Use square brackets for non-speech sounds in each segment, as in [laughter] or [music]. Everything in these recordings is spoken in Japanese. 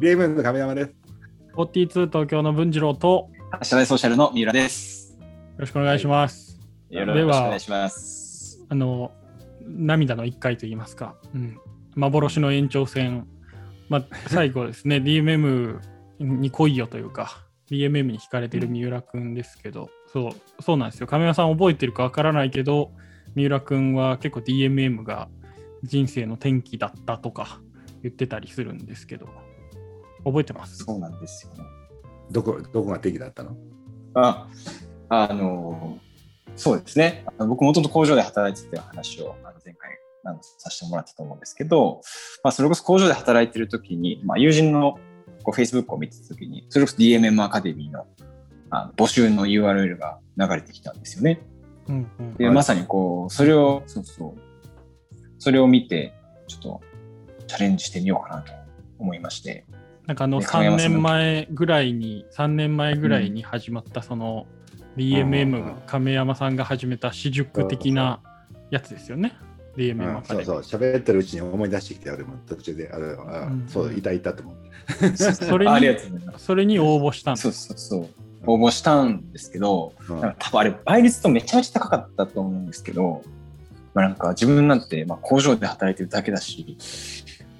DMM の亀山です。42東京の文次郎と社内ソーシャルの三浦です。よろしくお願いします。よろしくお願いします。あの涙の1回といいますか、うん、幻の延長戦、まあ、最後ですね [laughs] DMM に来いよというか DMM に惹かれてる三浦くんですけど、そうそうなんですよ亀山さん覚えてるかわからないけど三浦くんは結構 DMM が人生の転機だったとか言ってたりするんですけど覚えてますそうなんですよね。どこ、どこが敵だったの？あ、あの、そうですね。僕もともと工場で働いてた話をあの前回あのさせてもらったと思うんですけど、まあ、それこそ工場で働いてる時に、まあ、友人のこう Facebook を見てた時に、それこそ DMM アカデミーのあの募集の URL が流れてきたんですよね。うんうんで、はいまさにこう、それを、そうそう、それを見て、ちょっとチャレンジしてみようかなと思いまして、なんかあのね亀山3さんの年前ぐらいに、3年前ぐらいに始まったそのうん DMM 亀山さんが始めた私塾的なやつですよね。う DMM アん、カデミー。そうそう、喋ってるうちに思い出してきて、俺も途中で、あれあうんそう、いたいたと思って。それありがにとうございます。それに応募したんでそうす。そうそう。応募したんですけど、うんなんか多分あれ倍率とめちゃめちゃ高かったと思うんですけど、まあ、なんか自分なんてまあ工場で働いてるだけだし、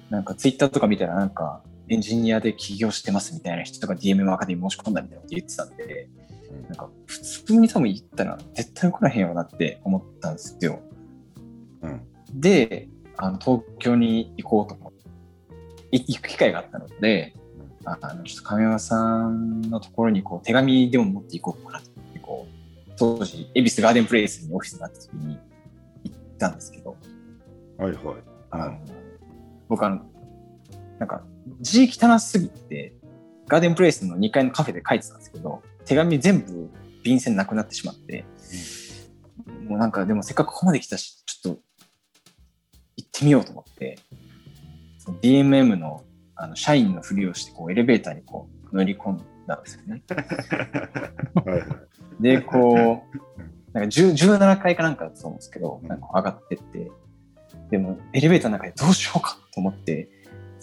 なんかツイッターとか見たらなんかエンジニアで起業してますみたいな人が DMM アカデミー申し込んだみたいなこと言ってたんで、なんか普通に多分言ったら絶対来らへんよなって思ったんですよ。うんで、あの東京に行こうと思って、い行く機会があったので、あのちょっと亀山さんのところにこう手紙でも持っていこうかなってこう当時恵比寿ガーデンプレイスにオフィスがあった時に行ったんですけど、はいはい。あの僕あのなんか字汚すぎてガーデンプレイスの2階のカフェで書いてたんですけど手紙全部便箋なくなってしまって、もうなんかでもせっかくここまで来たしちょっと行ってみようと思って DMM のあの社員のふりをしてこうエレベーターにこう乗り込んだんですよね。で、こう、なんか10 17階かなんかだと思うんですけど、なんか上がってって、でもエレベーターの中でどうしようかと思って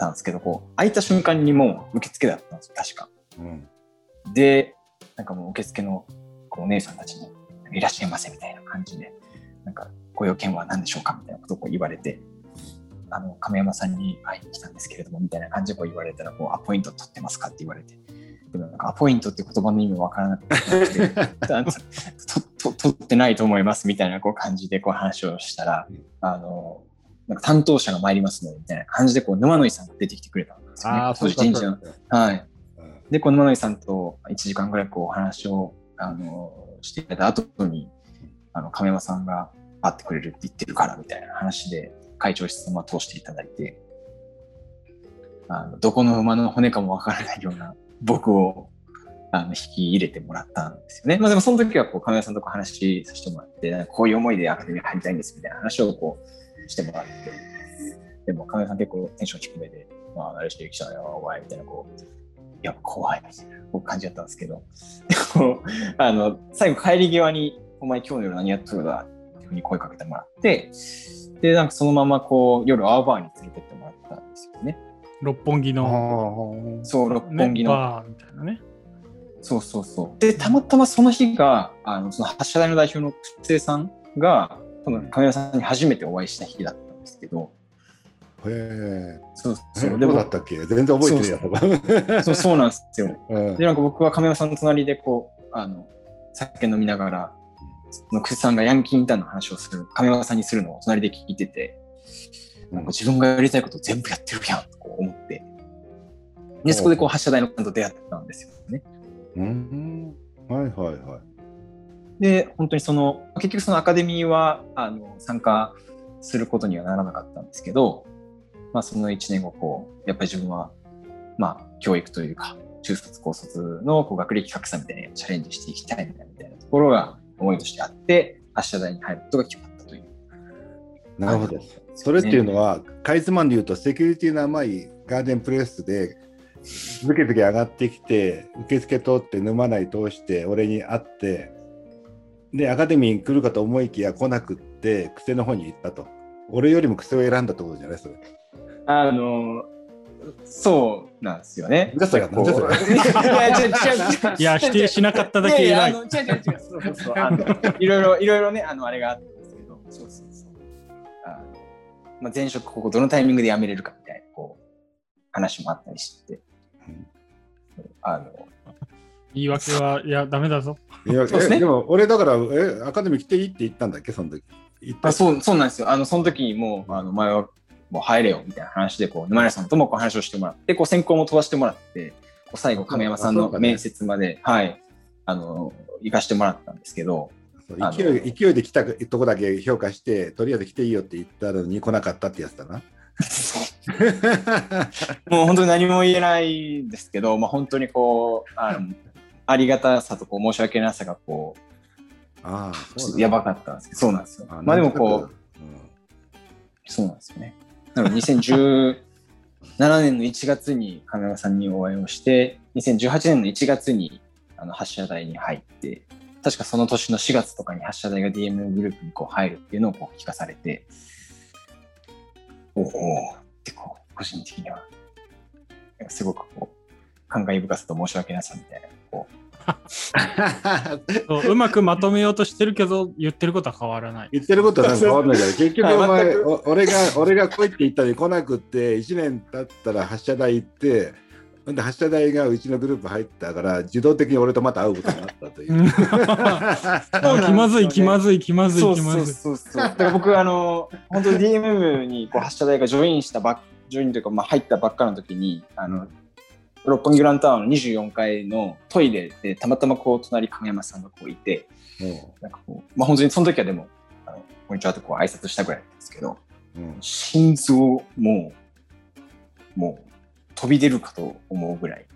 たんですけど、こう、開いた瞬間にもう受付だったんですよ、確か。うん。で、なんかもう受付のこうお姉さんたちに、いらっしゃいませみたいな感じで、なんか、ご用件は何でしょうかみたいなことをこう言われて、あの、亀山さんに会いに来たんですけれども、みたいな感じでこう言われたら、こう、アポイント取ってますかって言われて、でもなんかアポイントって言葉の意味わからなくて、[laughs] 取ってないと思いますみたいなこう感じでこう話をしたら、あの、なんか担当者が参りますので、みたいな感じでこう沼野井さんが出てきてくれたんですよね。ああ、当時人事の。はい。うんで、この沼野井さんと1時間ぐらいこうお話を、あの、していただいた後に、あの、亀山さんが会ってくれるって言ってるからみたいな話で、会長室を通していただいて、あのどこの馬の骨かもわからないような僕をあの引き入れてもらったんですよね。まあでもその時はこう亀山さんとこ話させてもらって、こういう思いでアカデミー入りたいんですみたいな話をこうしてもらって、でも亀山さん結構テンション低めで、まあ、慣れしてきたよ、お前みたいなこう、いや、怖いみたいなこう感じだったんですけど、あの最後帰り際に、お前今日の夜何やっとるだっていうふうに声かけてもらって、で、なんかそのままこう夜アウバーに連れてってもらったんですよね。六本木の、そう、六ね本木の。バーみたいなね。そうそうそう。で、たまたまその日が、あのその発射台の代表の布施さんが、多分亀山さんに初めてお会いした日だったんですけど、へえ。そうそそうう。でもだったっけ？全然覚えてるやそうそうなんですよ。[laughs] うんで、なんか僕は亀山さんの隣でこう、あの、酒飲みながら、その久世さんがヤンキーインターンの話をする、亀山さんにするのを隣で聞いてて、なんか自分がやりたいこと全部やってるやんと思って、で、そこでこう発射台の方と出会ったんですよね。うん。はいはいはい。で、本当にその、結局そのアカデミーは、あの、参加することにはならなかったんですけど、まあその1年後、こう、やっぱり自分は、まあ教育というか、中卒高卒のこう学歴格差みたいなチャレンジしていきたいみたいなところが思いとしてあって、発射台に入ることが決まったという。なるほど。それっていうのは、かいつまんで言うと、セキュリティの甘いガーデンプレスで、ズケズケ上がってきて、受付通って沼内通して、俺に会って、で、アカデミーに来るかと思いきや来なくって、癖の方に行ったと。俺よりも癖を選んだってことじゃない？それ。あの、そうなんですよね。[laughs] いや、違う違う違ういや、否定しなかっただけ偉い。いやいやあの違う違う違う、そうそうそう。あのいろいろ、[laughs] いろいろね、あの、あれがあったんですけど、そうそうそう。あのまあ、前職、ここどのタイミングで辞めれるかみたいな、こう、話もあったりして。あの、言い訳は、いや、ダメだぞ。いやそうですね。えでも俺だからえアカデミー来ていいって言ったんだっけ？その時。言ったあそうそうなんですよ。あの、その時にもう、あの、前はもう入れよみたいな話で、こう、沼根さんともこう話をしてもらって、こう、選考も飛ばしてもらって、こう最後、亀山さんの面接まで、はい、あの、行かしてもらったんですけど、勢い勢いで来たとこだけ評価してとりあえず来ていいよって言ったのに来なかったってやつだな。[laughs] もう本当に何も言えないんですけど、まあ、本当にこう、あの、ありがたさとこう申し訳なさがこああう、やばかったんですけど、そうなんですよ。あまあでもこう、うそうなんですよね。なので2017年の1月に亀山さんにお会いをして、2018年の1月にあの発射台に入って、確かその年の4月とかに発射台が DM グループにこう入るっていうのをこう聞かされて、おおってこう、個人的には、すごくこう、感慨深さと申し訳なさみたいな、こう、[laughs] そううまくまとめようとしてるけど、言ってることは変わらない。言ってることは変わんないじゃん。[laughs] 結局お前、俺が、俺が来いって言ったのに来なくって、1年経ったら発射台行って、ほんで発射台がうちのグループ入ったから、自動的に俺とまた会うことになったという。うん [laughs] 気まずい、気まずい、気まずい、そうそ気まずい。うそうそう。だから僕、あの、本当に DMM にこう発射台がジョインしたばっ、ジョインというか、まあ、入ったばっかの時に、あの、六本木グランタワーの24階のトイレで、たまたまこう、隣亀山さんがこういて、もなんかこう、まあ、本当にその時はでも、あのこんにちはとこう挨拶したぐらいなんですけど、ううん心臓もう、もう、飛び出るかと思うぐらい、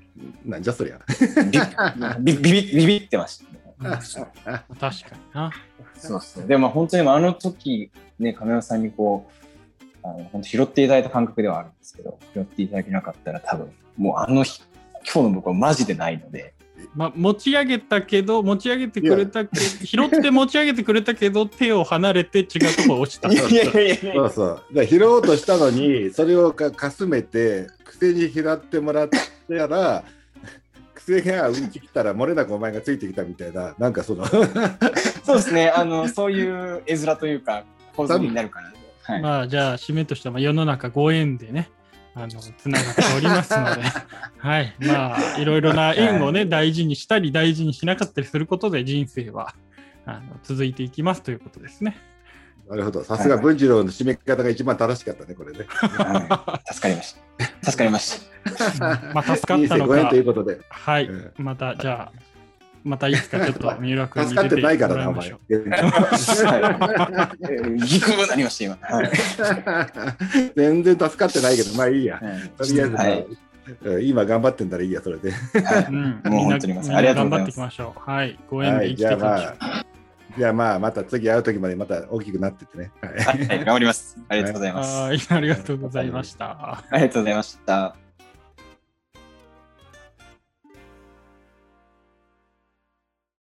なんじゃそりゃ。ビビビビビビってました、ね。うん確かにな。そうそう。でも本当にあの時、ね、亀山さんにこう、あの本当拾っていただいた感覚ではあるんですけど、拾っていただけなかったら多分、もうあの日、今日の僕はマジでないので、まあ、持ち上げたけど、持ち上げてくれたけど、拾って持ち上げてくれたけど、手を離れて違うところ落ちた。いやいやいやそうそう。拾おうとしたのに、それをかかすめて、癖に拾ってもらったら、癖がうち来たら漏れなくお前がついてきたみたいな、なんかその、そうですね、あの、そういう絵面というか、構図になるかなと。はい。まあ、じゃあ、締めとしては、まあ世の中ご縁でね、あの、つながっておりますので、[laughs] はい。まあ、いろいろな縁をね、大事にしたり、大事にしなかったりすることで、人生は、あの、続いていきますということですね。なるほど。さすが文次郎の締め方が一番正しかったね、これね。はい助かりました。[laughs] 助かりました。まあ、助かったのか人生ご縁とい、うことで。はい。うんまた、じゃあ、またいつかちょっと [laughs] 三浦君に助かって出てないからな、お前もらいましょ。はいえーギクになりました、今。はい。全然助かってないけど、まあいいや。はいとりあえず、今頑張ってんだらいいや、それで。はいうん、もうみんな本当に皆さんみんなありがとうございます頑張っていきましょう。はい。ご縁はい、で生きていじゃあまきましょう。あ、じゃあまあ、また次会う時までまた大きくなってってね。はいはい、頑張ります。ありがとうございます。はい。ありがとうございました。ありがとうございました。